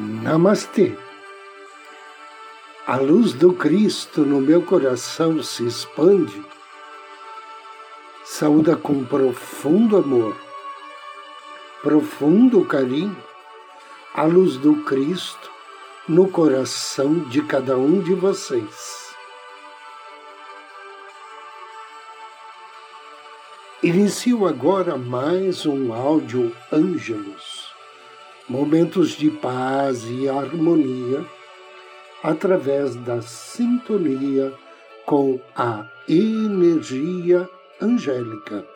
Namastê. A luz do Cristo no meu coração se expande. Saúda com profundo amor, profundo carinho, a luz do Cristo no coração de cada um de vocês. Inicio agora mais um áudio Ângelos momentos de paz e harmonia através da sintonia com a energia angélica.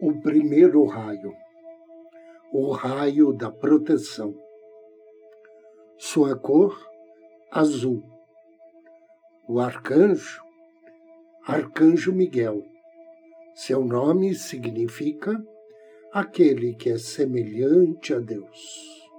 O primeiro raio, o raio da proteção. Sua cor, azul. O arcanjo, Arcanjo Miguel. Seu nome significa aquele que é semelhante a Deus.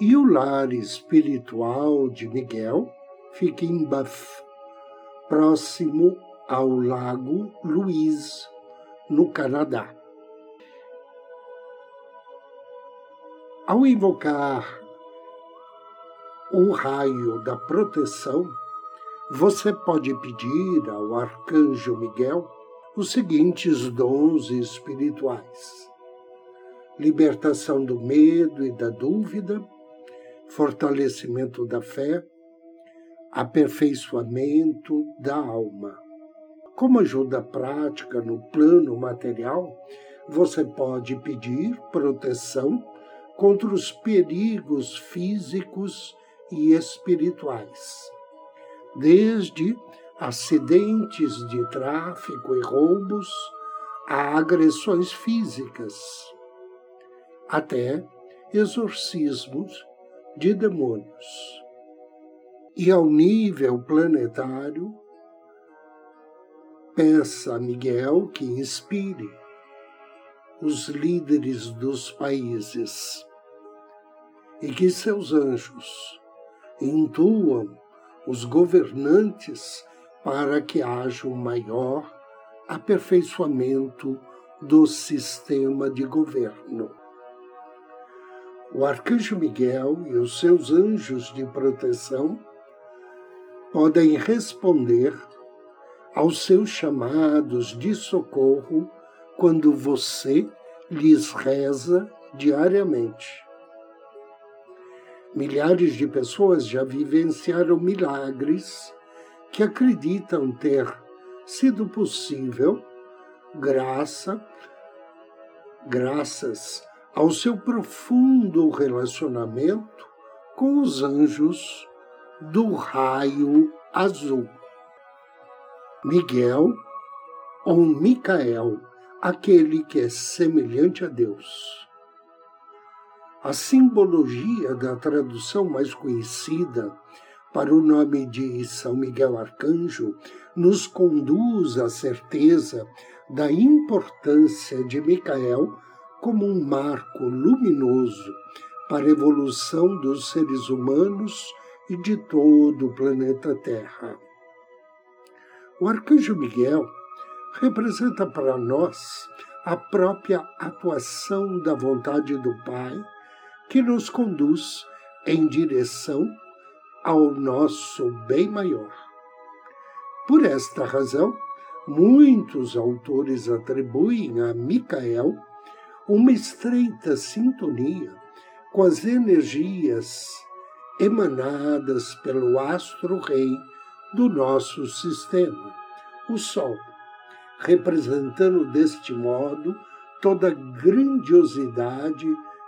E o lar espiritual de Miguel fica em Bath, próximo ao Lago Louise, no Canadá. Ao invocar o raio da proteção, você pode pedir ao Arcanjo Miguel os seguintes dons espirituais: libertação do medo e da dúvida, fortalecimento da fé, aperfeiçoamento da alma. Como ajuda prática no plano material, você pode pedir proteção contra os perigos físicos e espirituais desde acidentes de tráfico e roubos a agressões físicas, até exorcismos de demônios. E ao nível planetário, peça a Miguel que inspire os líderes dos países e que seus anjos intuam os governantes para que haja um maior aperfeiçoamento do sistema de governo. O arcanjo Miguel e os seus anjos de proteção podem responder aos seus chamados de socorro quando você lhes reza diariamente. Milhares de pessoas já vivenciaram milagres que acreditam ter sido possível graça, graças ao seu profundo relacionamento com os anjos do raio azul. Miguel ou Micael, aquele que é semelhante a Deus. A simbologia da tradução mais conhecida para o nome de São Miguel Arcanjo nos conduz à certeza da importância de Micael como um marco luminoso para a evolução dos seres humanos e de todo o planeta Terra. O arcanjo Miguel representa para nós a própria atuação da vontade do Pai que nos conduz em direção ao nosso bem maior. Por esta razão, muitos autores atribuem a Micael uma estreita sintonia com as energias emanadas pelo astro-rei do nosso sistema, o Sol, representando deste modo toda a grandiosidade,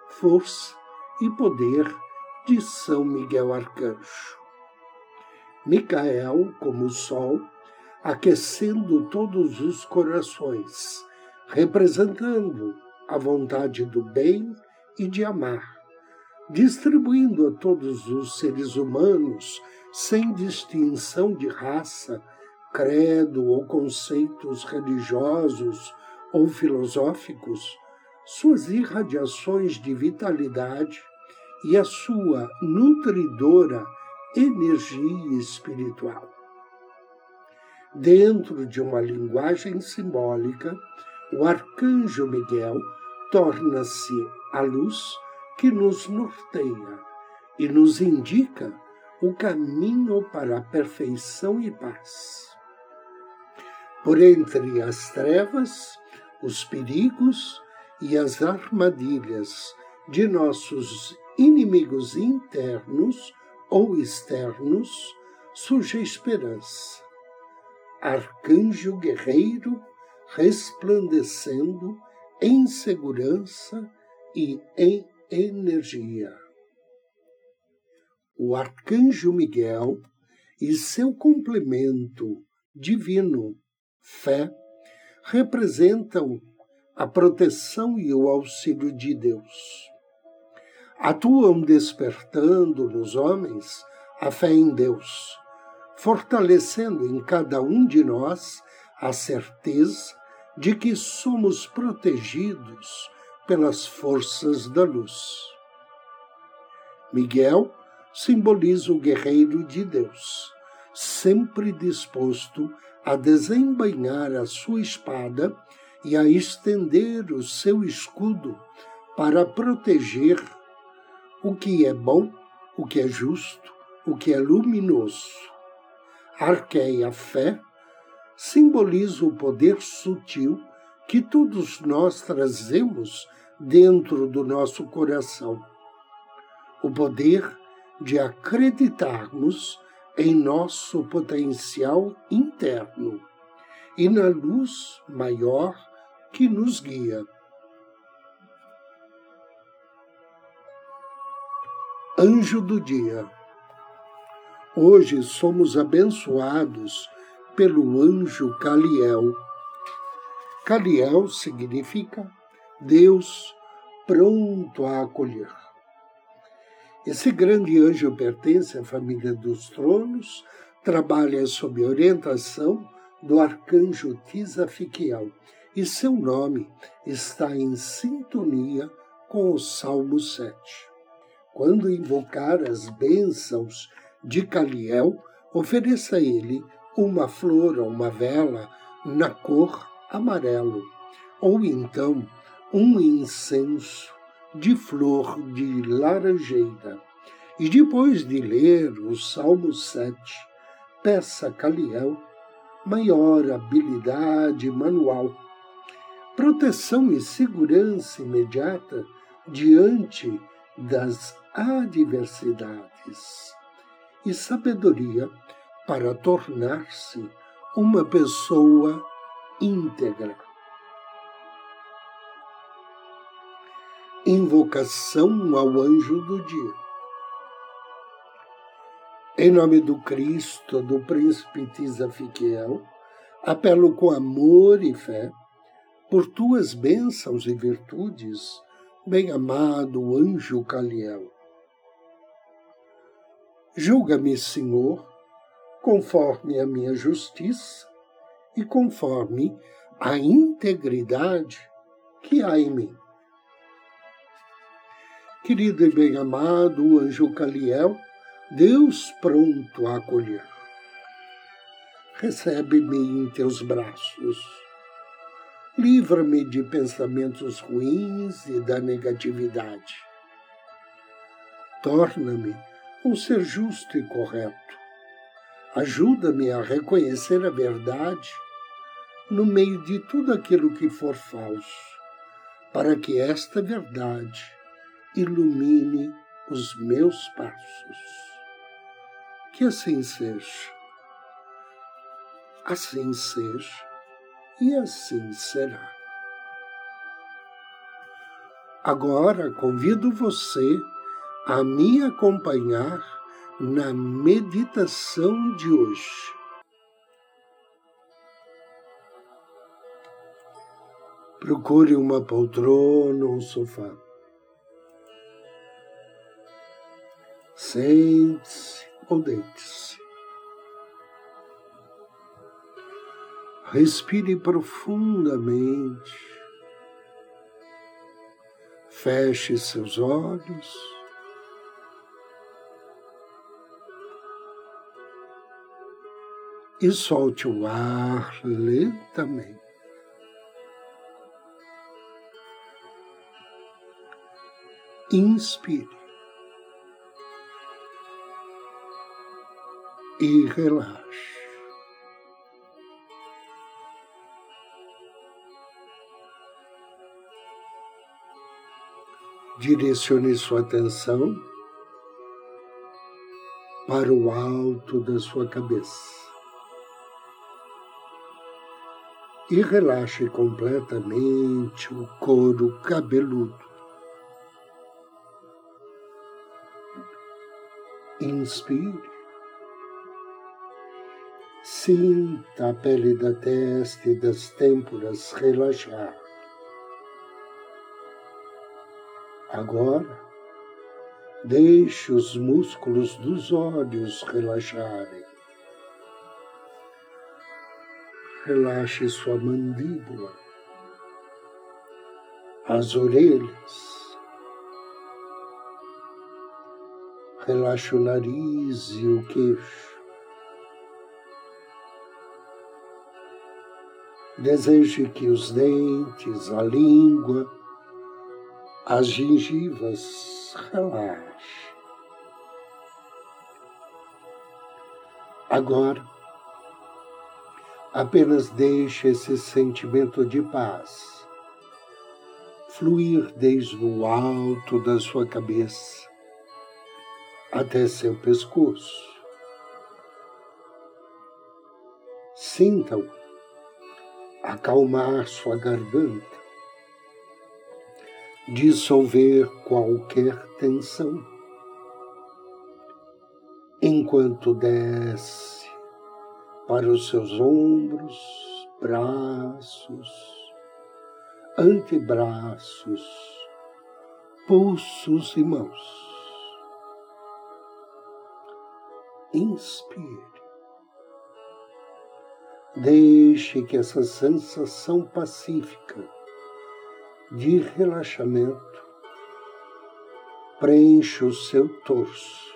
força e poder de São Miguel Arcanjo. Micael, como o sol, aquecendo todos os corações, representando a vontade do bem e de amar, distribuindo a todos os seres humanos, sem distinção de raça, credo ou conceitos religiosos ou filosóficos, suas irradiações de vitalidade e a sua nutridora energia espiritual. Dentro de uma linguagem simbólica, o arcanjo Miguel torna-se a luz que nos norteia e nos indica o caminho para a perfeição e paz. Por entre as trevas, os perigos e as armadilhas de nossos inimigos internos ou externos, surge a esperança. Arcanjo guerreiro resplandecendo em segurança e em energia. O arcanjo Miguel e seu complemento divino, fé, representam a proteção e o auxílio de Deus. Atuam despertando nos homens a fé em Deus, fortalecendo em cada um de nós a certeza de que somos protegidos pelas forças da luz. Miguel simboliza o guerreiro de Deus, sempre disposto a desembainhar a sua espada e a estender o seu escudo para proteger o que é bom, o que é justo, o que é luminoso. Arqueia fé simboliza o poder sutil que todos nós trazemos dentro do nosso coração. O poder de acreditarmos em nosso potencial interno e na luz maior que nos guia. Anjo do Dia. Hoje somos abençoados pelo anjo Caliel. Caliel significa Deus pronto a acolher. Esse grande anjo pertence à família dos tronos, trabalha sob orientação do arcanjo Tisafiquiel e seu nome está em sintonia com o Salmo 7. Quando invocar as bênçãos de Caliel, ofereça a ele uma flor ou uma vela na cor amarelo, ou então um incenso de flor de laranjeira. E depois de ler o Salmo 7, peça a Caliel maior habilidade manual, proteção e segurança imediata diante das adversidades e sabedoria para tornar-se uma pessoa íntegra. Invocação ao anjo do dia. Em nome do Cristo, do príncipe Tisafiquiel, apelo com amor e fé por tuas bênçãos e virtudes, bem-amado anjo Caliel. Julga-me, Senhor, conforme a minha justiça e conforme a integridade que há em mim. Querido e bem-amado anjo Caliel, Deus pronto a acolher. Recebe-me em teus braços. Livra-me de pensamentos ruins e da negatividade. Torna-me um ser justo e correto Ajuda-me a reconhecer a verdade no meio de tudo aquilo que for falso, para que esta verdade ilumine os meus passos. Que assim seja. Assim seja e assim será. Agora convido você a me acompanhar na meditação de hoje. Procure uma poltrona ou um sofá. Sente-se ou deite-se. Respire profundamente. Feche seus olhos. e solte o ar lentamente. Inspire e relaxe. Direcione sua atenção para o alto da sua cabeça. E relaxe completamente o couro cabeludo. Inspire. Sinta a pele da testa e das têmporas relaxar. Agora, deixe os músculos dos olhos relaxarem. Relaxe sua mandíbula, as orelhas. Relaxe o nariz e o queixo. Deseje que os dentes, a língua, as gengivas, relaxe. Agora, apenas deixe esse sentimento de paz fluir desde o alto da sua cabeça até seu pescoço. Sinta-o acalmar sua garganta dissolver qualquer tensão. Enquanto desce para os seus ombros, braços, antebraços, pulsos e mãos. Inspire. Deixe que essa sensação pacífica de relaxamento preenche o seu torso.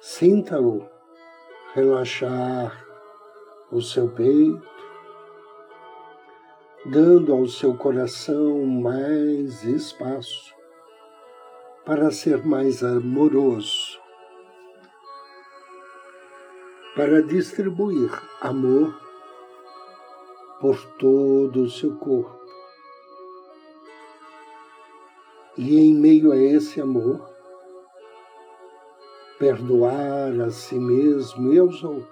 Sinta-o relaxar o seu peito, dando ao seu coração mais espaço para ser mais amoroso, para distribuir amor por todo o seu corpo. E em meio a esse amor, perdoar a si mesmo e aos outros.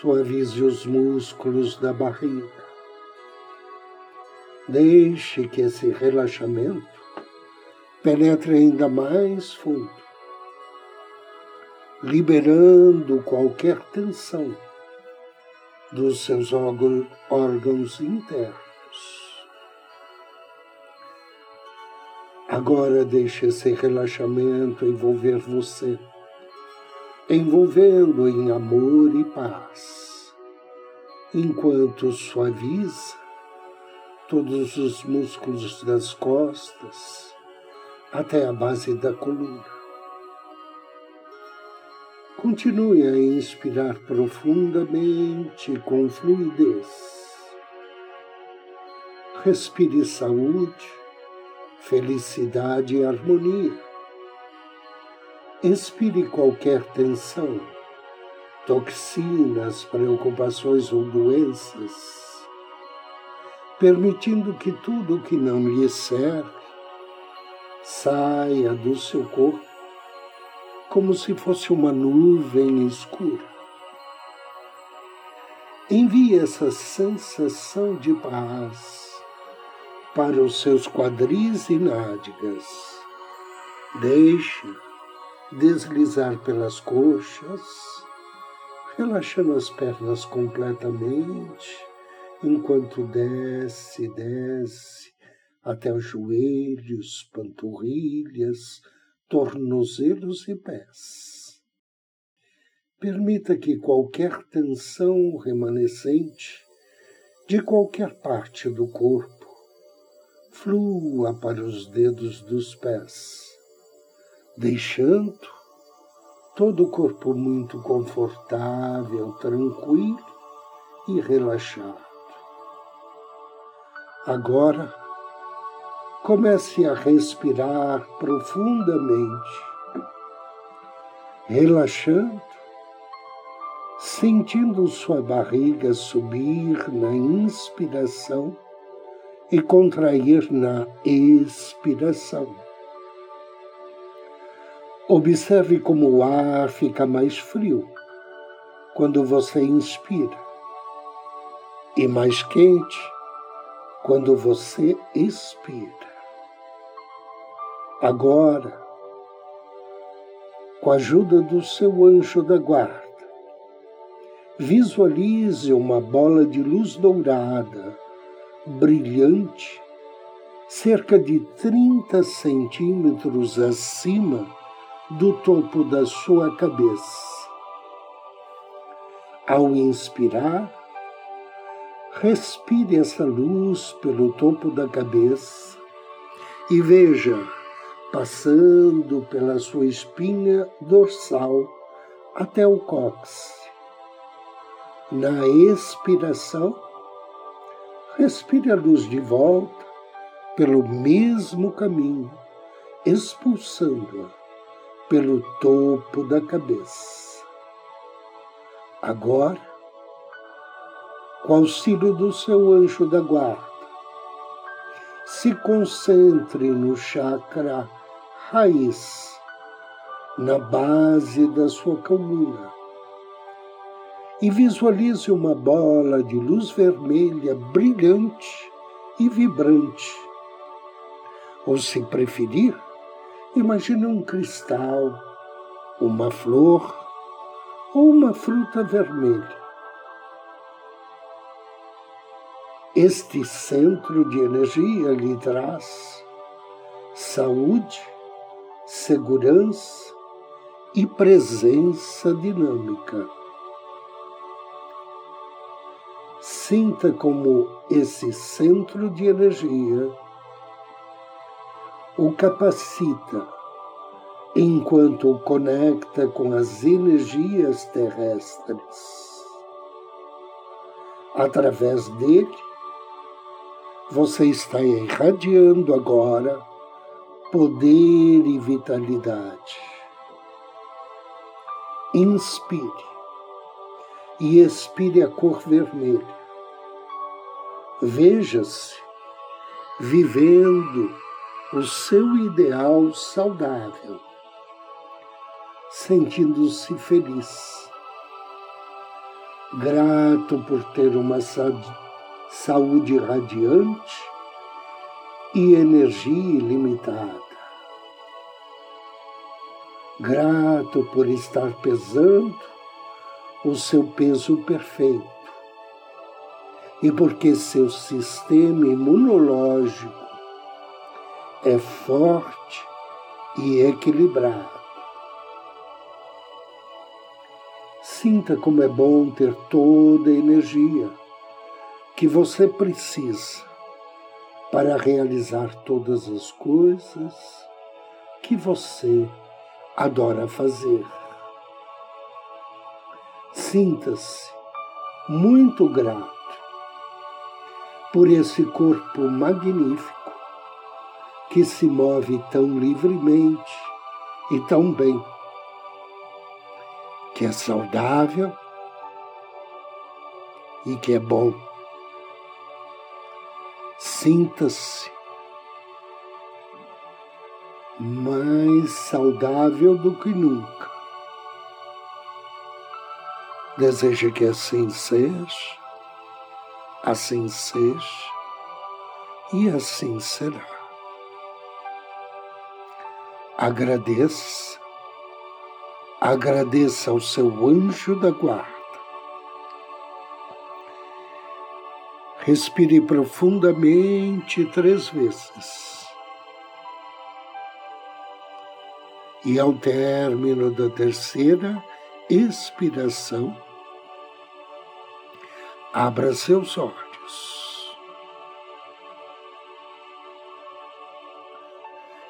Suavize os músculos da barriga. Deixe que esse relaxamento penetre ainda mais fundo liberando qualquer tensão dos seus órgãos internos. Agora deixe esse relaxamento envolver você, envolvendo em amor e paz, enquanto suaviza todos os músculos das costas até a base da coluna. Continue a inspirar profundamente com fluidez. Respire saúde, felicidade e harmonia. Expire qualquer tensão, toxinas, preocupações ou doenças, permitindo que tudo que não lhe serve saia do seu corpo como se fosse uma nuvem escura. Envie essa sensação de paz para os seus quadris e nádegas. Deixe deslizar pelas coxas, relaxando as pernas completamente, enquanto desce, desce até os joelhos, panturrilhas, tornozelos e pés. Permita que qualquer tensão remanescente de qualquer parte do corpo flua para os dedos dos pés, deixando todo o corpo muito confortável, tranquilo e relaxado. Agora, comece a respirar profundamente, relaxando, sentindo sua barriga subir na inspiração e contrair na expiração. Observe como o ar fica mais frio quando você inspira e mais quente quando você expira. Agora, com a ajuda do seu anjo da guarda, visualize uma bola de luz dourada, brilhante, cerca de 30 centímetros acima do topo da sua cabeça. Ao inspirar, respire essa luz pelo topo da cabeça e veja passando pela sua espinha dorsal até o cóccix. Na expiração, respire a luz de volta pelo mesmo caminho, expulsando-a pelo topo da cabeça. Agora, com auxílio do seu anjo da guarda, se concentre no chakra raiz, na base da sua coluna, e visualize uma bola de luz vermelha brilhante e vibrante. Ou, se preferir, Imagine um cristal, uma flor ou uma fruta vermelha. Este centro de energia lhe traz saúde, segurança e presença dinâmica. Sinta como esse centro de energia o capacita enquanto o conecta com as energias terrestres. Através dele, você está irradiando agora poder e vitalidade. Inspire e expire a cor vermelha. Veja-se vivendo o seu ideal saudável, sentindo-se feliz, grato por ter uma saúde radiante e energia ilimitada, grato por estar pesando o seu peso perfeito e porque seu sistema imunológico é forte e equilibrado. Sinta como é bom ter toda a energia que você precisa para realizar todas as coisas que você adora fazer. Sinta-se muito grato por esse corpo magnífico que se move tão livremente e tão bem, que é saudável e que é bom. Sinta-se mais saudável do que nunca. Deseja que assim seja, assim seja e assim será agradeça, agradeça ao seu anjo da guarda. Respire profundamente três vezes. E ao término da terceira expiração, abra seus olhos.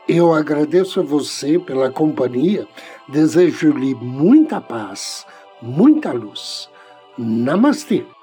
Eu agradeço a você pela companhia, desejo-lhe muita paz, muita luz. Namastê!